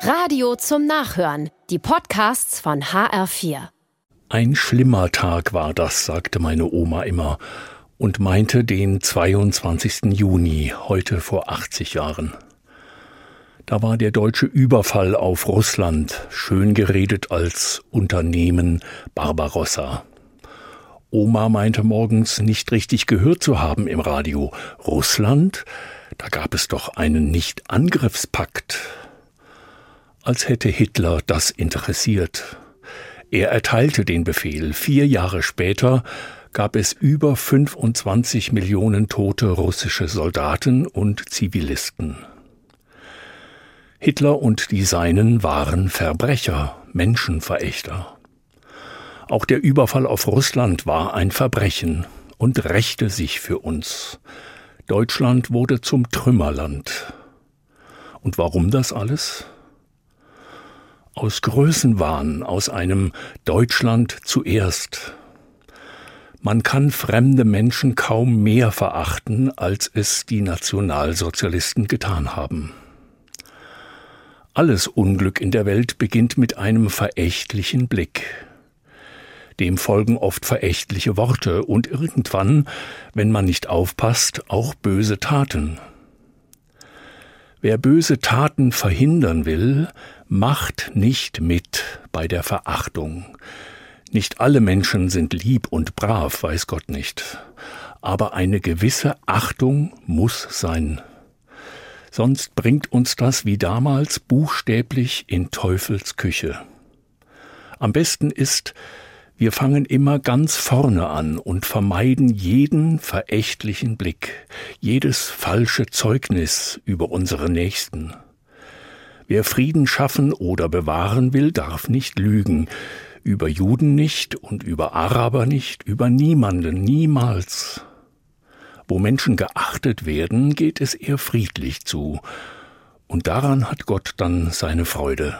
Radio zum Nachhören. Die Podcasts von HR4. Ein schlimmer Tag war das, sagte meine Oma immer und meinte den 22. Juni, heute vor 80 Jahren. Da war der deutsche Überfall auf Russland, schön geredet als Unternehmen Barbarossa. Oma meinte morgens nicht richtig gehört zu haben im Radio. Russland? Da gab es doch einen Nicht-Angriffspakt als hätte Hitler das interessiert. Er erteilte den Befehl. Vier Jahre später gab es über 25 Millionen tote russische Soldaten und Zivilisten. Hitler und die Seinen waren Verbrecher, Menschenverächter. Auch der Überfall auf Russland war ein Verbrechen und rächte sich für uns. Deutschland wurde zum Trümmerland. Und warum das alles? Aus Größenwahn, aus einem Deutschland zuerst. Man kann fremde Menschen kaum mehr verachten, als es die Nationalsozialisten getan haben. Alles Unglück in der Welt beginnt mit einem verächtlichen Blick. Dem folgen oft verächtliche Worte und irgendwann, wenn man nicht aufpasst, auch böse Taten. Wer böse Taten verhindern will, macht nicht mit bei der Verachtung. Nicht alle Menschen sind lieb und brav, weiß Gott nicht. Aber eine gewisse Achtung muss sein. Sonst bringt uns das wie damals buchstäblich in Teufels Küche. Am besten ist, wir fangen immer ganz vorne an und vermeiden jeden verächtlichen Blick, jedes falsche Zeugnis über unsere Nächsten. Wer Frieden schaffen oder bewahren will, darf nicht lügen, über Juden nicht und über Araber nicht, über niemanden, niemals. Wo Menschen geachtet werden, geht es eher friedlich zu, und daran hat Gott dann seine Freude.